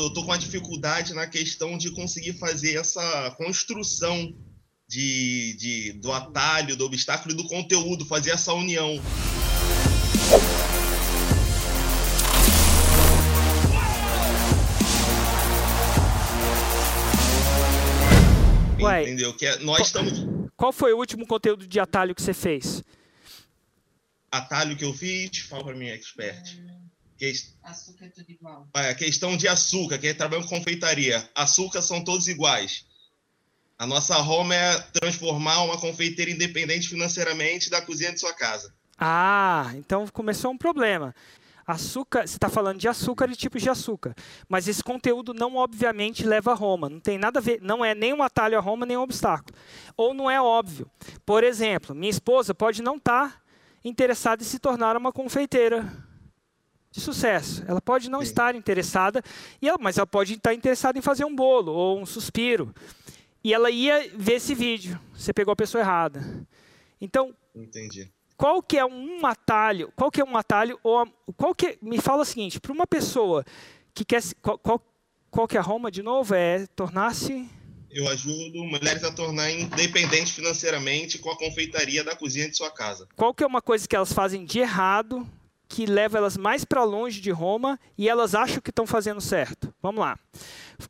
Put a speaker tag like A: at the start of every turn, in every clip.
A: eu tô com uma dificuldade na questão de conseguir fazer essa construção de, de, do atalho, do obstáculo e do conteúdo, fazer essa união.
B: Ué,
A: Entendeu? Que é- nós estamos.
B: Qual foi o último conteúdo de atalho que você fez?
A: Atalho que eu fiz, fala para mim, expert. Que,
C: Açúcar é tudo igual.
A: a questão de açúcar, que é trabalho com confeitaria. Açúcar são todos iguais. A nossa Roma é transformar uma confeiteira independente financeiramente da cozinha de sua casa.
B: Ah, então começou um problema. Açúcar, você está falando de açúcar e tipos de açúcar. Mas esse conteúdo não obviamente leva a Roma. Não tem nada a ver, não é nem um atalho a Roma, nem um obstáculo. Ou não é óbvio. Por exemplo, minha esposa pode não estar interessada em se tornar uma confeiteira de sucesso. Ela pode não
A: Sim.
B: estar interessada, e ela- mas ela pode estar interessada em fazer um bolo ou um suspiro. E ela ia ver esse vídeo. Você pegou a pessoa errada. Então,
A: Entendi.
B: qual que é um atalho? Qual que é um atalho ou qual que me fala o seguinte, para uma pessoa que quer se- qual, qual, qual que é a Roma de novo é tornar-se
A: Eu ajudo mulheres a tornar independentes financeiramente com a confeitaria da cozinha de sua casa.
B: qual que é uma coisa que elas fazem de errado que leva elas mais para longe de Roma e elas acham que estão fazendo certo. Vamos lá.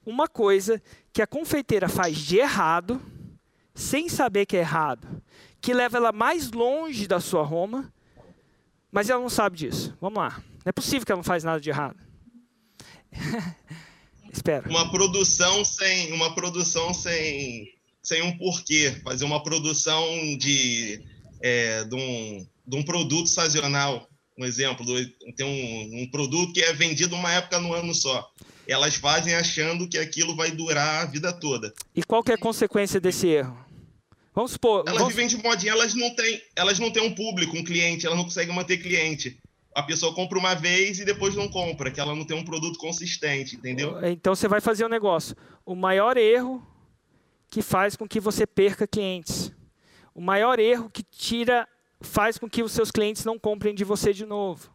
B: Uma coisa que a confeiteira faz de errado, sem saber que é errado, que leva ela mais longe da sua Roma, mas ela não sabe disso. Vamos lá. Não é possível que ela não faz nada de errado. Espera.
A: Uma produção sem uma produção sem sem um porquê, fazer uma produção de é, de, um, de um produto sazonal, um exemplo, tem um, um produto que é vendido uma época no ano só. Elas fazem achando que aquilo vai durar a vida toda.
B: E qual que é a consequência desse erro? Vamos supor.
A: Elas
B: vamos-
A: vivem de modinha, elas não têm, elas não têm um público, um cliente, elas não conseguem manter cliente. A pessoa compra uma vez e depois não compra, que ela não tem um produto consistente, entendeu?
B: Então você vai fazer um negócio. O maior erro que faz com que você perca clientes. O maior erro que tira, faz com que os seus clientes não comprem de você de novo.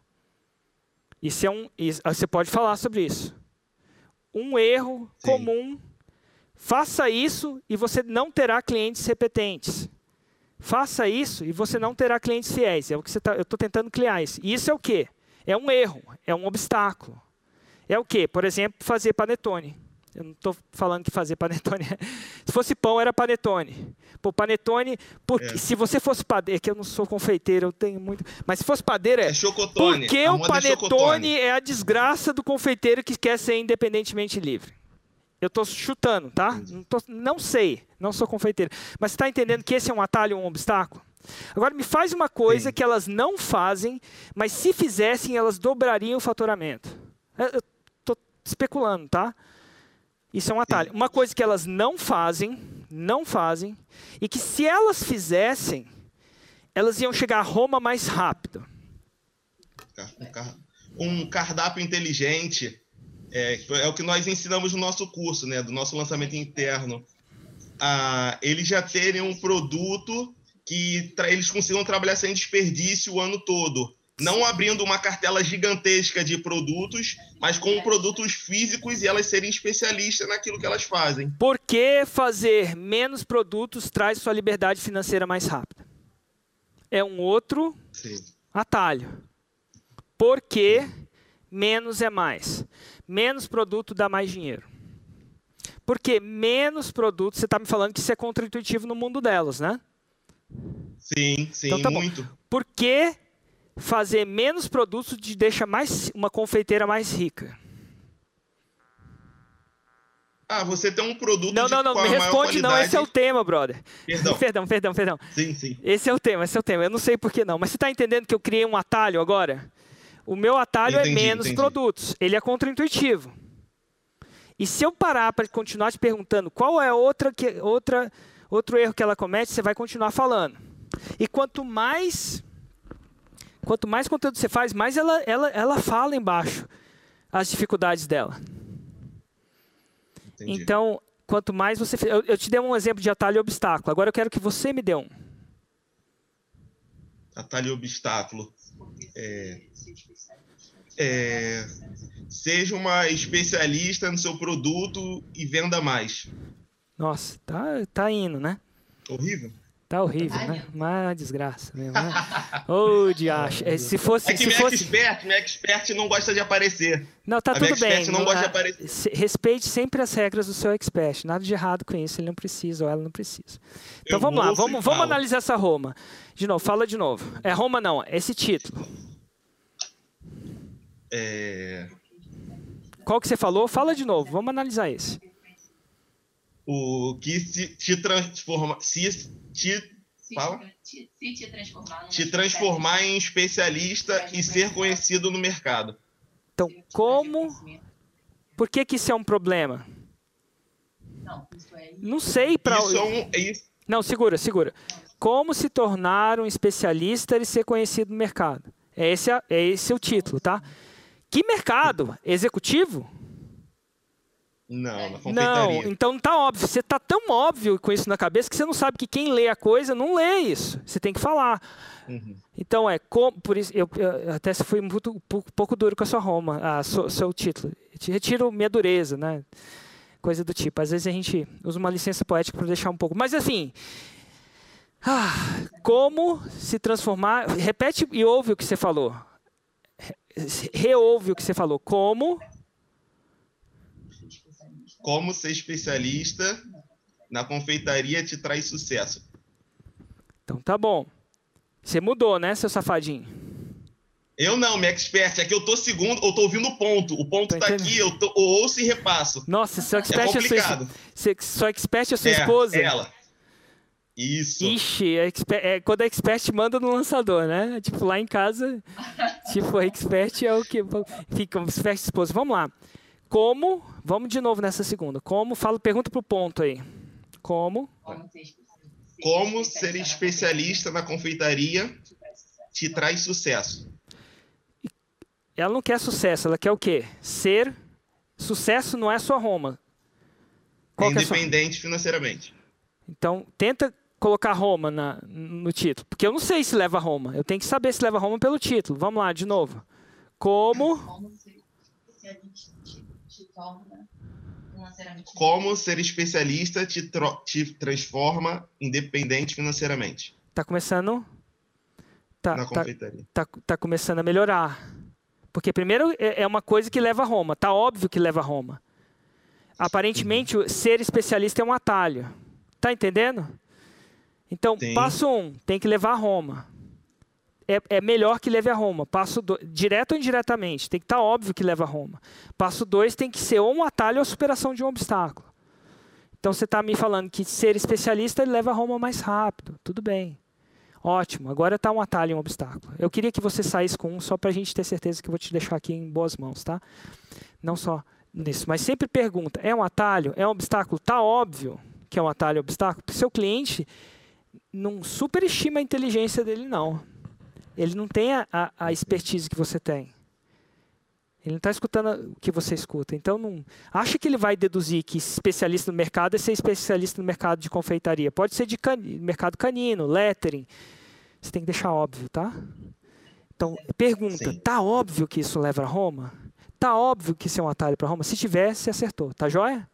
B: Isso é um, isso- você pode falar sobre isso. Um erro
A: Sim.
B: comum. Faça isso e você não terá clientes repetentes. Faça isso e você não terá clientes fiéis. É o que você tá, eu estou tentando criar isso. Isso é o quê? É um erro, é um obstáculo. É o quê? Por exemplo, fazer panetone. Eu não estou falando que fazer panetone. Se fosse pão, era panetone. Pô, panetone, porque,
A: É.
B: se você fosse padeiro, é que eu não sou confeiteiro, eu tenho muito. Mas se fosse padeiro, é.
A: É chocotone.
B: Porque o
A: é
B: panetone
A: chocotone.
B: é a desgraça do confeiteiro que quer ser independentemente livre. Eu estou chutando, tá? Não, tô- não sei, não sou confeiteiro. Mas você está entendendo que esse é um atalho, um obstáculo? Agora, me faz uma coisa
A: Sim.
B: que elas não fazem, mas se fizessem, elas dobrariam o faturamento. Eu estou especulando, tá? Isso é um atalho. Uma coisa que elas não fazem, não fazem, e que se elas fizessem, elas iam chegar a Roma mais rápido.
A: Um car- cardápio inteligente é, é o que nós ensinamos no nosso curso, né, do nosso lançamento interno. Ah, eles já terem um produto que eles consigam trabalhar sem desperdício o ano todo. Não abrindo uma cartela gigantesca de produtos, mas com produtos físicos e elas serem especialistas naquilo que elas fazem.
B: Por que fazer menos produtos traz sua liberdade financeira mais rápida? É um outro
A: Sim.
B: atalho. Porque menos é mais. Menos produto dá mais dinheiro. Porque menos produto, você está me falando que isso é contraintuitivo no mundo delas, né?
A: Sim, sim,
B: Então tá bom.
A: muito.
B: Por que fazer menos produtos te deixa mais uma confeiteira mais rica?
A: Ah, você tem um produto
B: Não, não, não, me responde não, esse é o tema, brother.
A: Perdão.
B: Perdão, perdão, perdão.
A: Sim, sim.
B: Esse é o tema, esse é o tema. Eu não sei por que não, mas você está entendendo que eu criei um atalho agora? O meu atalho é
A: Entendi,
B: menos
A: entendi.
B: produtos. Ele é contraintuitivo. E se eu parar para continuar te perguntando qual é outra, que, outra, outro erro que ela comete, você vai continuar falando. E quanto mais quanto mais conteúdo você faz, mais ela, ela, ela fala embaixo as dificuldades dela.
A: Entendi.
B: Então, quanto mais você. Eu, eu te dei um exemplo de atalho e obstáculo. Agora eu quero que você me dê um.
A: Atalho e obstáculo. É, É, seja uma especialista no seu produto e venda mais.
B: Nossa, tá, tá indo, né?
A: Horrível.
B: Tá horrível, né? Uma desgraça mesmo, né? Ô, oh, diacho. É, se fosse.
A: É que
B: se
A: minha
B: fosse...
A: expert, minha expert não gosta de aparecer.
B: Não, tá
A: a
B: tudo bem.
A: não gosta de aparecer.
B: Se- Respeite sempre as regras do seu expert. Nada de errado com isso. Ele não precisa ou ela não precisa. Então
A: Eu
B: vamos lá, vamos, vamos
A: falo.
B: analisar essa Roma. De novo, fala de novo. É Roma não, é esse título.
A: É,
B: Qual que você falou? Fala de novo. Vamos analisar esse.
A: O que se, te transforma. Se te,
C: Se
A: Fala.
C: te, se te transformar
A: te transformar em especialista e ser conhecido no mercado.
B: Então, como. Por que, que isso é um problema?
C: Não, isso é.
B: Não sei para.
A: É um. é
B: Não, segura, segura. Como se tornar um especialista e ser conhecido no mercado? É esse, a- é esse o título, tá? Que mercado? Executivo?
A: Não, na
B: Não,
A: confeitaria.
B: então não tá óbvio. Você tá tão óbvio com isso na cabeça que você não sabe que quem lê a coisa não lê isso. Você tem que falar.
A: Uhum.
B: Então é como, por isso eu, eu até fui muito, um pouco, pouco duro com a sua Roma, a seu, seu título. Retiro minha dureza, né? Coisa do tipo. Às vezes a gente usa uma licença poética para deixar um pouco. Mas assim, ah, como se transformar? Repete e ouve o que você falou. Re- Reouve o que você falou. Como
A: Como ser especialista na confeitaria te traz sucesso.
B: Então tá bom. Você mudou, né, seu safadinho?
A: Eu não, minha expert, é que eu tô segundo, eu tô ouvindo o ponto. O ponto
B: Tô
A: tá
B: entendendo.
A: aqui, eu, tô, eu ouço e repasso.
B: Nossa, seu
A: É
B: expert é, sua,
A: complicado.
B: se- sua expert é sua
A: É,
B: esposa?
A: ela. Isso.
B: Ixi, exper- é, quando a expert manda no lançador, né? Tipo, lá em casa, tipo, a expert é o que fica, expert esposa. Vamos lá. Como, vamos de novo nessa segunda. Como, fala, pergunta pro ponto aí. Como,
C: Como ser especialista.
A: Como ser especialista na confeitaria
C: te traz sucesso.
B: ela não quer sucesso, ela quer o quê? Ser, sucesso não é só Roma. Qual é
A: Independente financeiramente.
B: Então, tenta colocar Roma na- no título. Porque eu não sei se leva Roma. Eu tenho que saber se leva Roma pelo título. Vamos lá, de novo. Como
C: Como ser especialista te, torna financeiramente.
A: Como ser especialista te, te transforma independente financeiramente
B: tá começando... Tá,
A: na
B: tá,
A: confeitaria.
B: tá, tá começando a melhorar. Porque primeiro é é uma coisa que leva a Roma. Tá óbvio que leva a Roma. Aparentemente, o ser especialista é um atalho. Tá entendendo? Então,
A: Sim.
B: passo um, tem que levar a Roma. É, é melhor que leve a Roma. Passo dois, direto ou indiretamente, tem que estar óbvio que leva a Roma. Passo dois tem que ser ou um atalho ou a superação de um obstáculo. Então você está me falando que ser especialista leva a Roma mais rápido. Tudo bem. Ótimo, agora está um atalho e um obstáculo. Eu queria que você saísse com um só para a gente ter certeza que eu vou te deixar aqui em boas mãos, tá? Não só nisso, mas sempre pergunta: é um atalho? É um obstáculo? Tá óbvio que é um atalho e obstáculo? Porque seu cliente não superestima a inteligência dele, não. Ele não tem a, a, a expertise que você tem. Ele não está escutando o que você escuta. Então, não acha que ele vai deduzir que especialista no mercado é ser especialista no mercado de confeitaria. Pode ser de cani mercado canino, lettering. Você tem que deixar óbvio, tá? Então, pergunta:
A: Sim.
B: tá óbvio que isso leva a Roma? Tá óbvio que isso é um atalho para Roma? Se tiver, você acertou. Tá joia?